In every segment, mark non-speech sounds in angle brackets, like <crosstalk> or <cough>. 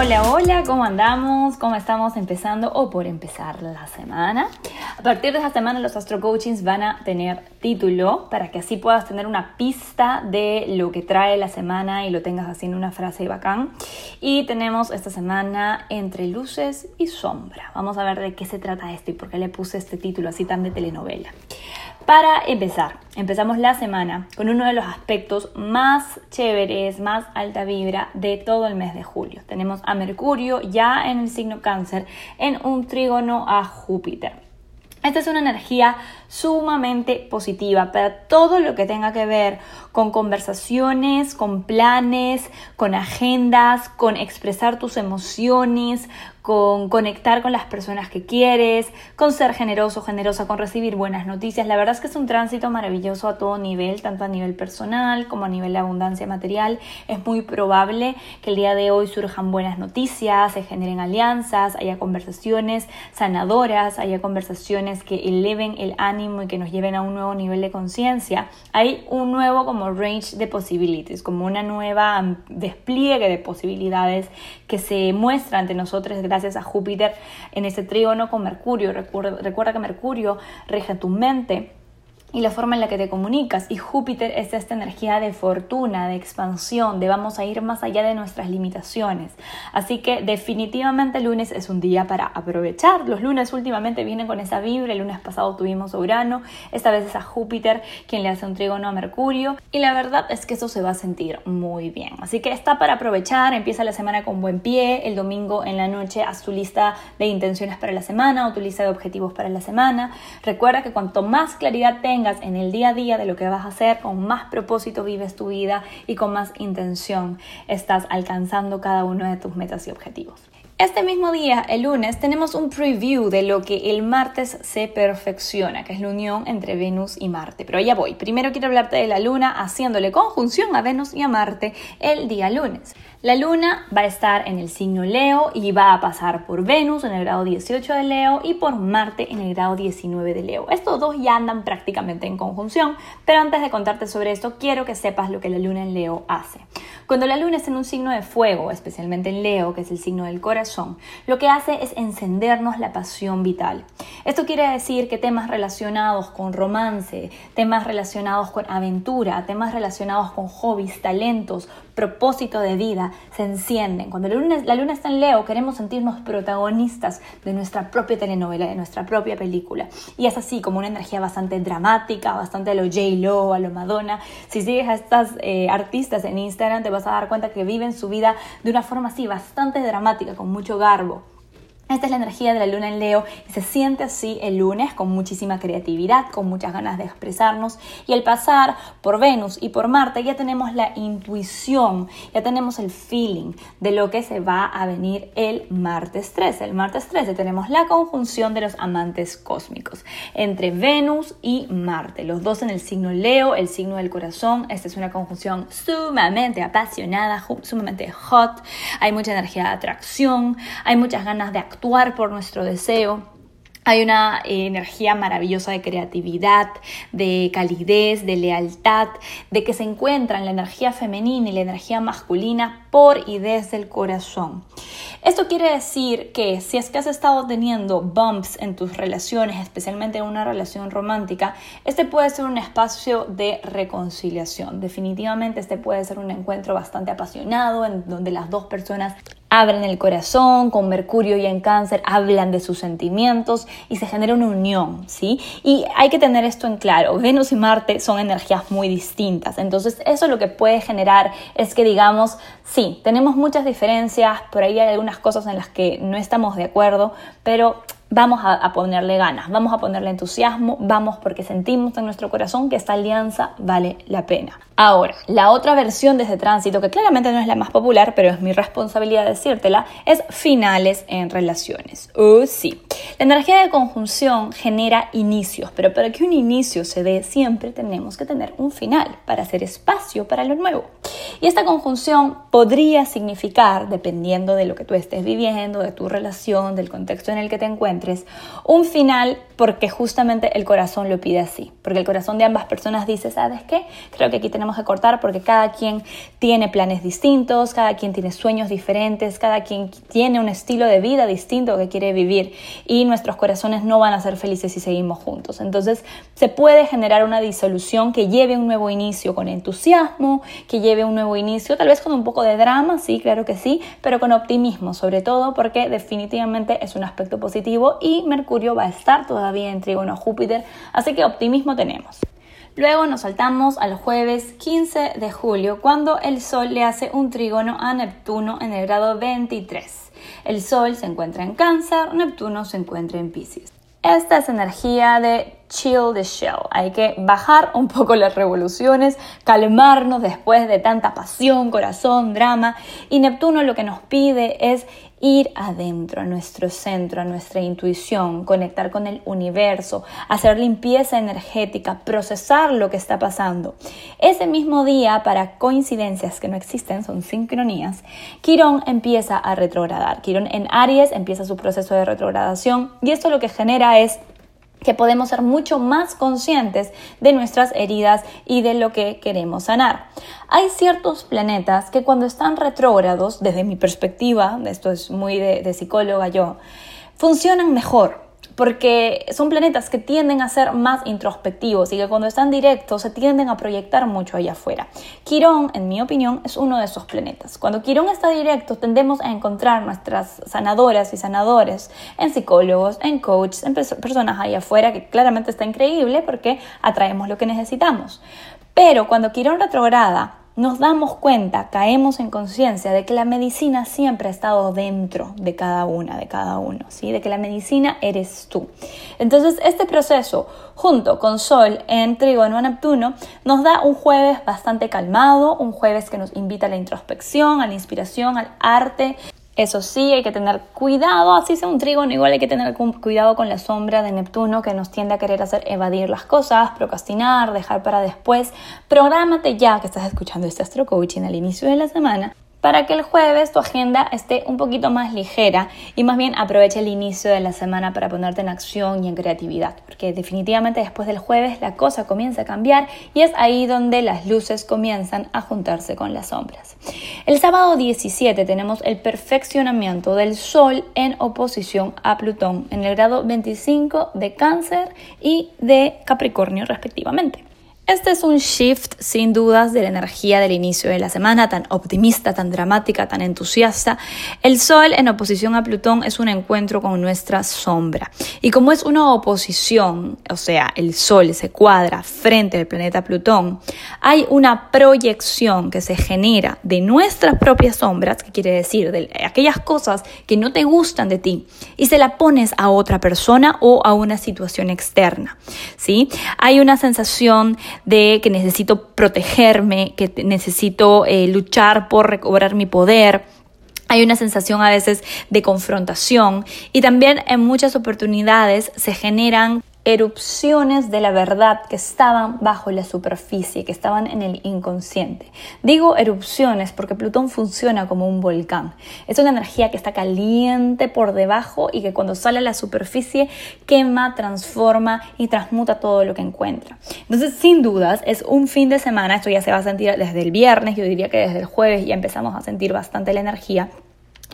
Hola, hola, ¿cómo andamos? ¿Cómo estamos empezando o por empezar la semana? A partir de esta semana los Astro Coachings van a tener título para que así puedas tener una pista de lo que trae la semana y lo tengas haciendo una frase bacán. Y tenemos esta semana entre luces y sombra. Vamos a ver de qué se trata esto y por qué le puse este título así tan de telenovela. Para empezar, empezamos la semana con uno de los aspectos más chéveres, más alta vibra de todo el mes de julio. Tenemos a Mercurio ya en el signo cáncer en un trígono a Júpiter. Esta es una energía sumamente positiva para todo lo que tenga que ver con conversaciones, con planes, con agendas, con expresar tus emociones, con conectar con las personas que quieres, con ser generoso, generosa, con recibir buenas noticias. La verdad es que es un tránsito maravilloso a todo nivel, tanto a nivel personal como a nivel de abundancia material. Es muy probable que el día de hoy surjan buenas noticias, se generen alianzas, haya conversaciones sanadoras, haya conversaciones que eleven el ánimo y que nos lleven a un nuevo nivel de conciencia. Hay un nuevo como range de possibilities, como una nueva despliegue de posibilidades que se muestra ante nosotros gracias a Júpiter en ese trígono con Mercurio. Recuerda, recuerda que Mercurio rige tu mente y la forma en la que te comunicas. Y Júpiter es esta energía de fortuna, de expansión, de vamos a ir más allá de nuestras limitaciones. Así que definitivamente lunes es un día para aprovechar. Los lunes últimamente vienen con esa vibra. El lunes pasado tuvimos a Urano, esta vez es a Júpiter quien le hace un trígono a Mercurio. Y la verdad es que eso se va a sentir muy bien. Así que está para aprovechar. Empieza la semana con buen pie. El domingo en la noche haz tu lista de intenciones para la semana o tu lista de objetivos para la semana. Recuerda que cuanto más claridad tengas, en el día a día de lo que vas a hacer, con más propósito vives tu vida y con más intención estás alcanzando cada uno de tus metas y objetivos. Este mismo día, el lunes, tenemos un preview de lo que el martes se perfecciona, que es la unión entre Venus y Marte. Pero ya voy. Primero quiero hablarte de la luna haciéndole conjunción a Venus y a Marte el día lunes. La luna va a estar en el signo Leo y va a pasar por Venus en el grado 18 de Leo y por Marte en el grado 19 de Leo. Estos dos ya andan prácticamente en conjunción, pero antes de contarte sobre esto, quiero que sepas lo que la luna en Leo hace. Cuando la luna está en un signo de fuego, especialmente en Leo, que es el signo del corazón, lo que hace es encendernos la pasión vital. Esto quiere decir que temas relacionados con romance, temas relacionados con aventura, temas relacionados con hobbies, talentos, propósito de vida se encienden. Cuando la luna, está en Leo, queremos sentirnos protagonistas de nuestra propia telenovela, de nuestra propia película. Y es así como una energía bastante dramática, bastante a lo J-Lo, a lo Madonna. Si sigues a estas eh, artistas en Instagram, te vas a dar cuenta que viven su vida de una forma así, bastante dramática, con mucho garbo. Esta es la energía de la luna en Leo y se siente así el lunes con muchísima creatividad, con muchas ganas de expresarnos y al pasar por Venus y por Marte ya tenemos la intuición, ya tenemos el feeling de lo que se va a venir el martes 13. El martes 13 tenemos la conjunción de los amantes cósmicos entre Venus y Marte, los dos en el signo Leo, el signo del corazón. Esta es una conjunción sumamente apasionada, sumamente hot, hay mucha energía de atracción, hay muchas ganas de actuar actuar por nuestro deseo. Hay una energía maravillosa de creatividad, de calidez, de lealtad, de que se encuentran la energía femenina y la energía masculina por y desde el corazón. Esto quiere decir que si es que has estado teniendo bumps en tus relaciones, especialmente en una relación romántica, este puede ser un espacio de reconciliación. Definitivamente este puede ser un encuentro bastante apasionado en donde las dos personas abren el corazón, con Mercurio y en cáncer hablan de sus sentimientos y se genera una unión, ¿sí? Y hay que tener esto en claro, Venus y Marte son energías muy distintas, entonces eso lo que puede generar es que digamos, sí, tenemos muchas diferencias, por ahí hay algunas cosas en las que no estamos de acuerdo, pero vamos a, ponerle ganas, vamos a ponerle entusiasmo, vamos porque sentimos en nuestro corazón que esta alianza vale la pena. Ahora, la otra versión de este tránsito, que claramente no es la más popular, pero es mi responsabilidad decírtela, es finales en relaciones. Oh, sí. La energía de conjunción genera inicios, pero para que un inicio se dé, siempre tenemos que tener un final para hacer espacio para lo nuevo. Y esta conjunción podría significar, dependiendo de lo que tú estés viviendo, de tu relación, del contexto en el que te encuentres, un final porque justamente el corazón lo pide así. Porque el corazón de ambas personas dice, ¿sabes qué? Creo que aquí tenemos que cortar porque cada quien tiene planes distintos, cada quien tiene sueños diferentes, cada quien tiene un estilo de vida distinto que quiere vivir y nuestros corazones no van a ser felices si seguimos juntos. Entonces se puede generar una disolución que lleve un nuevo inicio con entusiasmo, que lleve un nuevo inicio, tal vez con un poco de drama, sí, claro que sí, pero con optimismo sobre todo porque definitivamente es un aspecto positivo y Mercurio va a estar todavía en trígono Júpiter, así que optimismo tenemos. Luego nos saltamos al jueves 15 de julio, cuando el Sol le hace un trígono a Neptuno en el grado 23. El Sol se encuentra en Cáncer, Neptuno se encuentra en Pisces. Esta es energía de chill the shell. Hay que bajar un poco las revoluciones, calmarnos después de tanta pasión, corazón, drama. Y Neptuno lo que nos pide es ir adentro, a nuestro centro, a nuestra intuición, conectar con el universo, hacer limpieza energética, procesar lo que está pasando. Ese mismo día, para coincidencias que no existen, son sincronías, Quirón empieza a retrogradar. Quirón en Aries empieza su proceso de retrogradación y esto lo que genera es que podemos ser mucho más conscientes de nuestras heridas y de lo que queremos sanar. Hay ciertos planetas que cuando están retrógrados, desde mi perspectiva, esto es muy de, psicóloga yo, funcionan mejor porque son planetas que tienden a ser más introspectivos y que cuando están directos se tienden a proyectar mucho allá afuera. Quirón, en mi opinión, es uno de esos planetas. Cuando Quirón está directo, tendemos a encontrar nuestras sanadoras y sanadores en psicólogos, en coaches, en personas allá afuera, que claramente está increíble porque atraemos lo que necesitamos. Pero cuando Quirón retrograda, nos damos cuenta, caemos en conciencia de que la medicina siempre ha estado dentro de cada una, de cada uno, ¿sí? de que la medicina eres tú. Entonces, este proceso, junto con Sol en Trígono a Neptuno, nos da un jueves bastante calmado, un jueves que nos invita a la introspección, a la inspiración, al arte, eso sí, hay que tener cuidado, así sea un trígono, igual hay que tener cuidado con la sombra de Neptuno que nos tiende a querer hacer evadir las cosas, procrastinar, dejar para después. Prográmate ya que estás escuchando este Astro Coaching al inicio de la semana para que el jueves tu agenda esté un poquito más ligera y más bien aproveche el inicio de la semana para ponerte en acción y en creatividad, porque definitivamente después del jueves la cosa comienza a cambiar y es ahí donde las luces comienzan a juntarse con las sombras. El sábado 17 tenemos el perfeccionamiento del Sol en oposición a Plutón en el grado 25 de Cáncer y de Capricornio respectivamente. Este es un shift sin dudas de la energía del inicio de la semana, tan optimista, tan dramática, tan entusiasta. El Sol en oposición a Plutón es un encuentro con nuestra sombra. Y como es una oposición, o sea, el Sol se cuadra frente al planeta Plutón, hay una proyección que se genera de nuestras propias sombras, que quiere decir de aquellas cosas que no te gustan de ti, y se la pones a otra persona o a una situación externa. ¿sí? Hay una sensación de que necesito protegerme, que necesito eh, luchar por recobrar mi poder. Hay una sensación a veces de confrontación y también en muchas oportunidades se generan erupciones de la verdad que estaban bajo la superficie, que estaban en el inconsciente. Digo erupciones porque Plutón funciona como un volcán. Es una energía que está caliente por debajo y que cuando sale a la superficie quema, transforma y transmuta todo lo que encuentra. Entonces, sin dudas, es un fin de semana, esto ya se va a sentir desde el viernes, yo diría que desde el jueves ya empezamos a sentir bastante la energía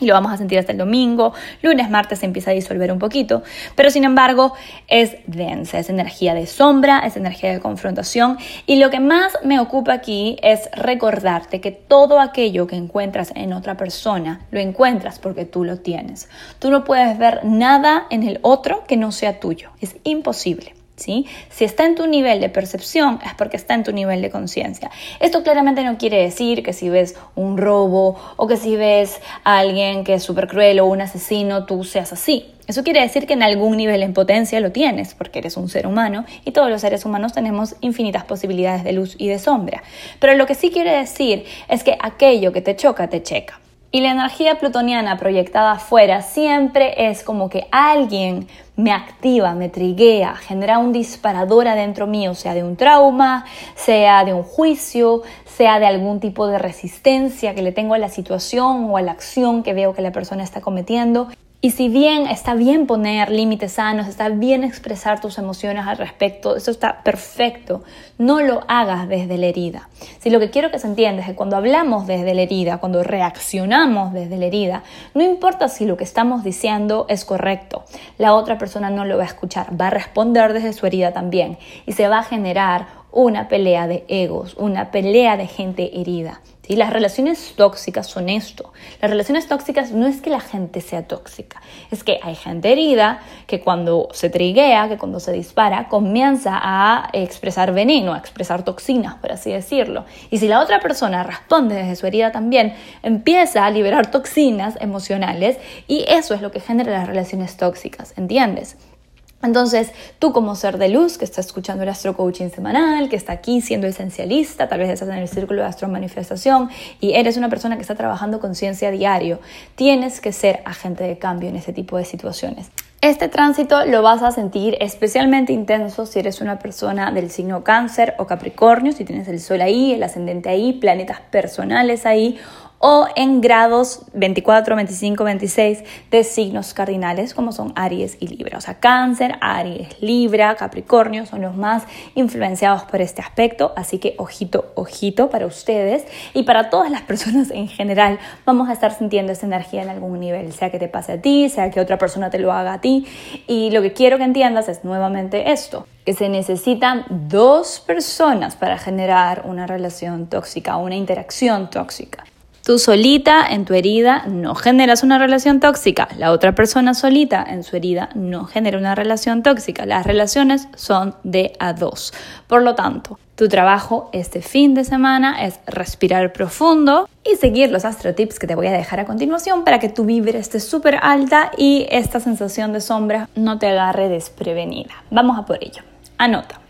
y lo vamos a sentir hasta el domingo, lunes, martes se empieza a disolver un poquito, pero sin embargo es densa, es energía de sombra, es energía de confrontación y lo que más me ocupa aquí es recordarte que todo aquello que encuentras en otra persona lo encuentras porque tú lo tienes. Tú no puedes ver nada en el otro que no sea tuyo, es imposible. Si está en tu nivel de percepción es porque está en tu nivel de conciencia. Esto claramente no quiere decir que si ves un robo o que si ves a alguien que es súper cruel o un asesino, tú seas así. Eso quiere decir que en algún nivel en potencia lo tienes, porque eres un ser humano y todos los seres humanos tenemos infinitas posibilidades de luz y de sombra. Pero lo que sí quiere decir es que aquello que te choca, te checa. Y la energía plutoniana proyectada afuera siempre es como que alguien me activa, me triguea, genera un disparador adentro mío, sea de un trauma, sea de un juicio, sea de algún tipo de resistencia que le tengo a la situación o a la acción que veo que la persona está cometiendo. Y si bien está bien poner límites sanos, está bien expresar tus emociones al respecto, eso está perfecto, no lo hagas desde la herida. Si lo que quiero que se entienda es que cuando hablamos desde la herida, cuando reaccionamos desde la herida, no importa si lo que estamos diciendo es correcto, la otra persona no lo va a escuchar, va a responder desde su herida también y se va a generar una pelea de egos, una pelea de gente herida. ¿Sí? Las relaciones tóxicas son esto. Las relaciones tóxicas no es que la gente sea tóxica, es que hay gente herida que cuando se triguea, que cuando se dispara, comienza a expresar veneno, a expresar toxinas, por así decirlo. Y si la otra persona responde desde su herida también, empieza a liberar toxinas emocionales y eso es lo que genera las relaciones tóxicas, ¿entiendes? Entonces, tú como ser de luz que está escuchando el Astro Coaching semanal, que está aquí siendo esencialista, tal vez estás en el círculo de Astro Manifestación y eres una persona que está trabajando conciencia diario, tienes que ser agente de cambio en ese tipo de situaciones. Este tránsito lo vas a sentir especialmente intenso si eres una persona del signo cáncer o capricornio, si tienes el sol ahí, el ascendente ahí, planetas personales ahí o en grados 24, 25, 26 de signos cardinales como son Aries y Libra. O sea, Cáncer, Aries, Libra, Capricornio son los más influenciados por este aspecto, así que ojito, ojito para ustedes y para todas las personas en general vamos a estar sintiendo esa energía en algún nivel, sea que te pase a ti, sea que otra persona te lo haga a ti y lo que quiero que entiendas es nuevamente esto que se necesitan dos personas para generar una relación tóxica, una interacción tóxica. Tú solita en tu herida no generas una relación tóxica. La otra persona solita en su herida no genera una relación tóxica. Las relaciones son de a dos. Por lo tanto, tu trabajo este fin de semana es respirar profundo y seguir los astro tips que te voy a dejar a continuación para que tu vibra esté súper alta y esta sensación de sombra no te agarre desprevenida. Vamos a por ello. Anota.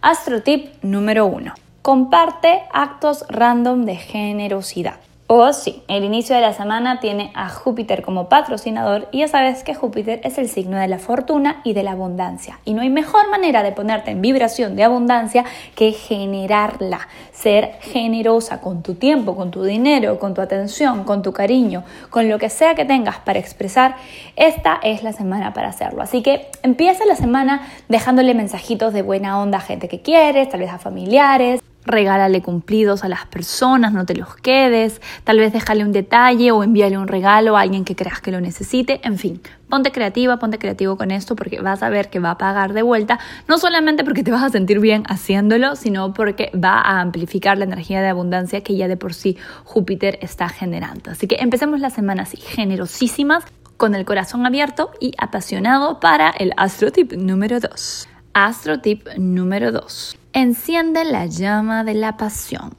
Astro tip número uno. Comparte actos random de generosidad. O sí, el inicio de la semana tiene a Júpiter como patrocinador y ya sabes que Júpiter es el signo de la fortuna y de la abundancia. Y no hay mejor manera de ponerte en vibración de abundancia que generarla, ser generosa con tu tiempo, con tu dinero, con tu atención, con tu cariño, con lo que sea que tengas para expresar. Esta es la semana para hacerlo. Así que empieza la semana dejándole mensajitos de buena onda a gente que quieres, tal vez a familiares regálale cumplidos a las personas, no te los quedes, tal vez déjale un detalle o envíale un regalo a alguien que creas que lo necesite, en fin, ponte creativa, ponte creativo con esto porque vas a ver que va a pagar de vuelta, no solamente porque te vas a sentir bien haciéndolo, sino porque va a amplificar la energía de abundancia que ya de por sí Júpiter está generando. Así que empecemos la semana así, generosísimas, con el corazón abierto y apasionado para el Astro Tip número 2. Astro Tip número 2 Enciende la llama de la pasión.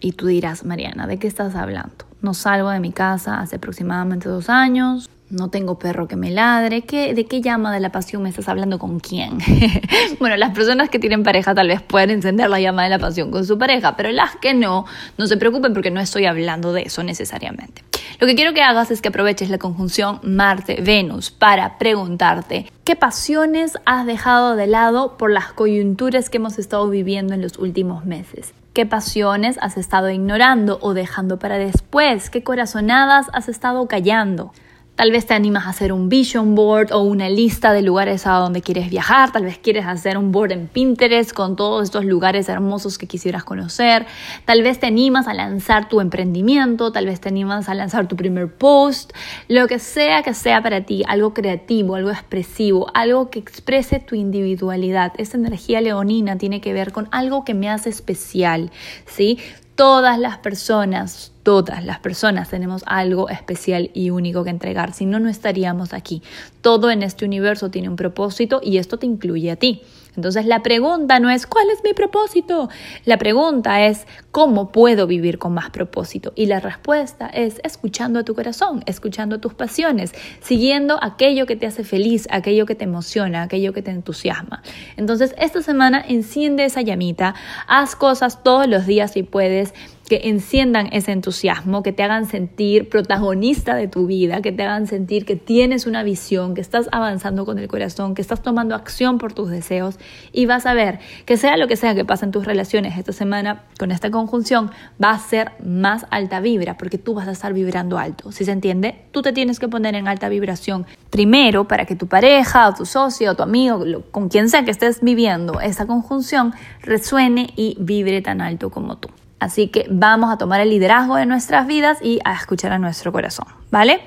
Y tú dirás, Mariana, ¿de qué estás hablando? No salgo de mi casa hace aproximadamente dos años, no tengo perro que me ladre. ¿Qué, ¿De qué llama de la pasión me estás hablando con quién? <laughs> bueno, las personas que tienen pareja tal vez pueden encender la llama de la pasión con su pareja, pero las que no, no se preocupen porque no estoy hablando de eso necesariamente. Lo que quiero que hagas es que aproveches la conjunción Marte-Venus para preguntarte qué pasiones has dejado de lado por las coyunturas que hemos estado viviendo en los últimos meses. ¿Qué pasiones has estado ignorando o dejando para después? ¿Qué corazonadas has estado callando? Tal vez te animas a hacer un vision board o una lista de lugares a donde quieres viajar. Tal vez quieres hacer un board en Pinterest con todos estos lugares hermosos que quisieras conocer. Tal vez te animas a lanzar tu emprendimiento. Tal vez te animas a lanzar tu primer post. Lo que sea que sea para ti, algo creativo, algo expresivo, algo que exprese tu individualidad. Esa energía leonina tiene que ver con algo que me hace especial, ¿sí? Todas las personas, todas las personas tenemos algo especial y único que entregar, si no, no estaríamos aquí. Todo en este universo tiene un propósito y esto te incluye a ti. Entonces la pregunta no es ¿cuál es mi propósito? La pregunta es ¿cómo puedo vivir con más propósito? Y la respuesta es escuchando a tu corazón, escuchando a tus pasiones, siguiendo aquello que te hace feliz, aquello que te emociona, aquello que te entusiasma. Entonces esta semana enciende esa llamita, haz cosas todos los días si puedes que enciendan ese entusiasmo, que te hagan sentir protagonista de tu vida, que te hagan sentir que tienes una visión, que estás avanzando con el corazón, que estás tomando acción por tus deseos y vas a ver que sea lo que sea que pase en tus relaciones esta semana con esta conjunción, va a ser más alta vibra porque tú vas a estar vibrando alto. Si se entiende, tú te tienes que poner en alta vibración primero para que tu pareja o tu socio o tu amigo, con quien sea que estés viviendo esa conjunción, resuene y vibre tan alto como tú. Así que vamos a tomar el liderazgo de nuestras vidas y a escuchar a nuestro corazón, ¿vale?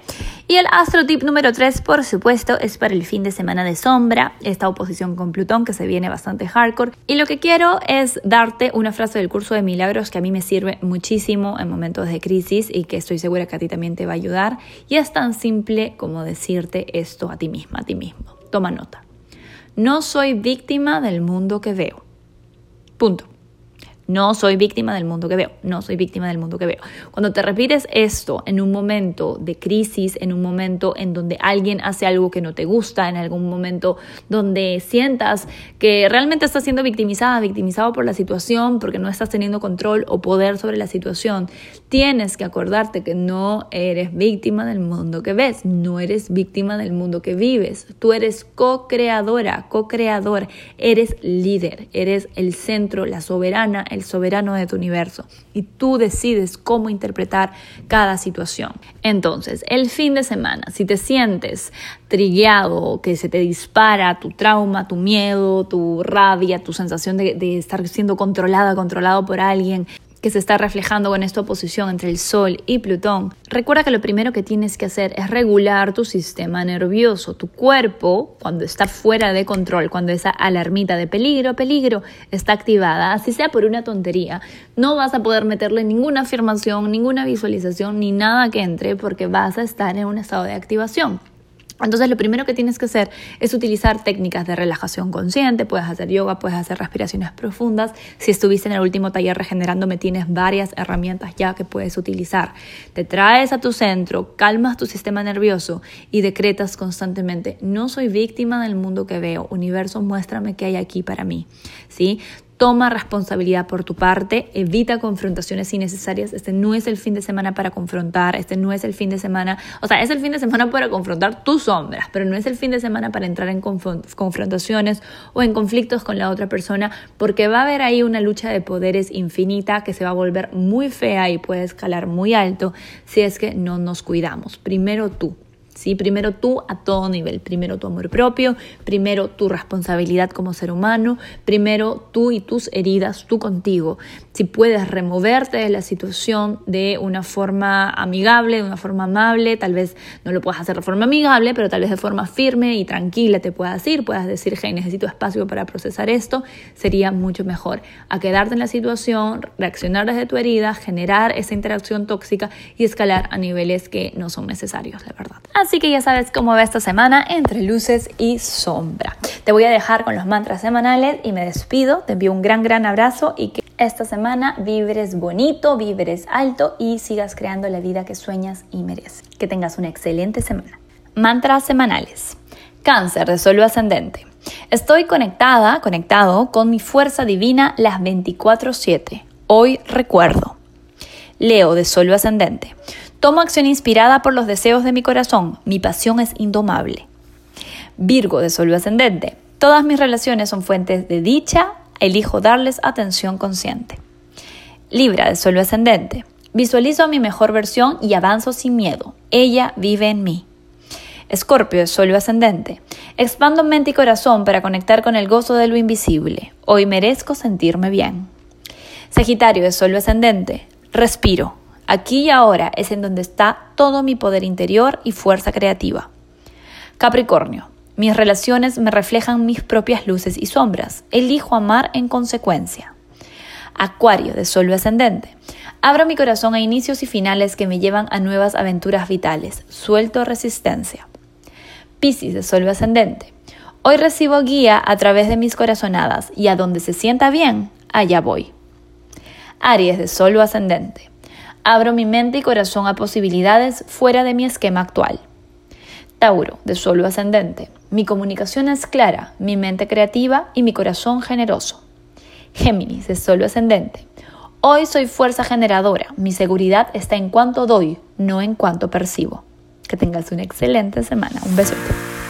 Y el astro tip número 3, por supuesto, es para el fin de semana de sombra, esta oposición con Plutón que se viene bastante hardcore. Y lo que quiero es darte una frase del curso de milagros que a mí me sirve muchísimo en momentos de crisis y que estoy segura que a ti también te va a ayudar. Y es tan simple como decirte esto a ti misma, a ti mismo. Toma nota. No soy víctima del mundo que veo. Punto. No soy víctima del mundo que veo, no soy víctima del mundo que veo. Cuando te repites esto en un momento de crisis, en un momento en donde alguien hace algo que no te gusta, en algún momento donde sientas que realmente estás siendo victimizada, victimizado por la situación, porque no estás teniendo control o poder sobre la situación, tienes que acordarte que no eres víctima del mundo que ves, no eres víctima del mundo que vives. Tú eres co-creadora, co-creador, eres líder, eres el centro, la soberana, el soberano de tu universo y tú decides cómo interpretar cada situación. Entonces, el fin de semana, si te sientes trillado, que se te dispara tu trauma, tu miedo, tu rabia, tu sensación de, de estar siendo controlada, controlado por alguien, que se está reflejando con esta oposición entre el Sol y Plutón, recuerda que lo primero que tienes que hacer es regular tu sistema nervioso. Tu cuerpo, cuando está fuera de control, cuando esa alarmita de peligro, peligro, está activada, así sea por una tontería, no vas a poder meterle ninguna afirmación, ninguna visualización, ni nada que entre porque vas a estar en un estado de activación. Entonces lo primero que tienes que hacer es utilizar técnicas de relajación consciente, puedes hacer yoga, puedes hacer respiraciones profundas. Si estuviste en el último taller regenerándome tienes varias herramientas ya que puedes utilizar. Te traes a tu centro, calmas tu sistema nervioso y decretas constantemente, no soy víctima del mundo que veo, universo muéstrame qué hay aquí para mí. ¿Sí? Toma responsabilidad por tu parte, evita confrontaciones innecesarias. Este no es el fin de semana para confrontar, este no es el fin de semana, o sea, es el fin de semana para confrontar tus sombras, pero no es el fin de semana para entrar en confrontaciones o en conflictos con la otra persona, porque va a haber ahí una lucha de poderes infinita que se va a volver muy fea y puede escalar muy alto si es que no nos cuidamos. Primero tú. ¿Sí? Primero tú a todo nivel, primero tu amor propio, primero tu responsabilidad como ser humano, primero tú y tus heridas, tú contigo. Si puedes removerte de la situación de una forma amigable, de una forma amable, tal vez no lo puedas hacer de forma amigable, pero tal vez de forma firme y tranquila te puedas ir, puedas decir, hey, necesito espacio para procesar esto, sería mucho mejor a quedarte en la situación, reaccionar desde tu herida, generar esa interacción tóxica y escalar a niveles que no son necesarios, de verdad. Que ya sabes cómo va esta semana entre luces y sombra. Te voy a dejar con los mantras semanales y me despido. Te envío un gran, gran abrazo y que esta semana vibres bonito, vibres alto y sigas creando la vida que sueñas y mereces. Que tengas una excelente semana. Mantras semanales. Cáncer de suelo ascendente. Estoy conectada, conectado con mi fuerza divina las 24/7. Hoy recuerdo. Leo de suelo ascendente. Tomo acción inspirada por los deseos de mi corazón. Mi pasión es indomable. Virgo de Sol ascendente. Todas mis relaciones son fuentes de dicha. Elijo darles atención consciente. Libra de Sol ascendente. Visualizo mi mejor versión y avanzo sin miedo. Ella vive en mí. Escorpio de Sol ascendente. Expando mente y corazón para conectar con el gozo de lo invisible. Hoy merezco sentirme bien. Sagitario de Sol ascendente. Respiro. Aquí y ahora es en donde está todo mi poder interior y fuerza creativa. Capricornio. Mis relaciones me reflejan mis propias luces y sombras. Elijo amar en consecuencia. Acuario de Sol ascendente. Abro mi corazón a inicios y finales que me llevan a nuevas aventuras vitales. Suelto resistencia. Piscis de Sol ascendente. Hoy recibo guía a través de mis corazonadas y a donde se sienta bien, allá voy. Aries de Solo Ascendente. Abro mi mente y corazón a posibilidades fuera de mi esquema actual. Tauro, de Solo Ascendente. Mi comunicación es clara, mi mente creativa y mi corazón generoso. Géminis, de Solo Ascendente. Hoy soy fuerza generadora. Mi seguridad está en cuanto doy, no en cuanto percibo. Que tengas una excelente semana. Un besote.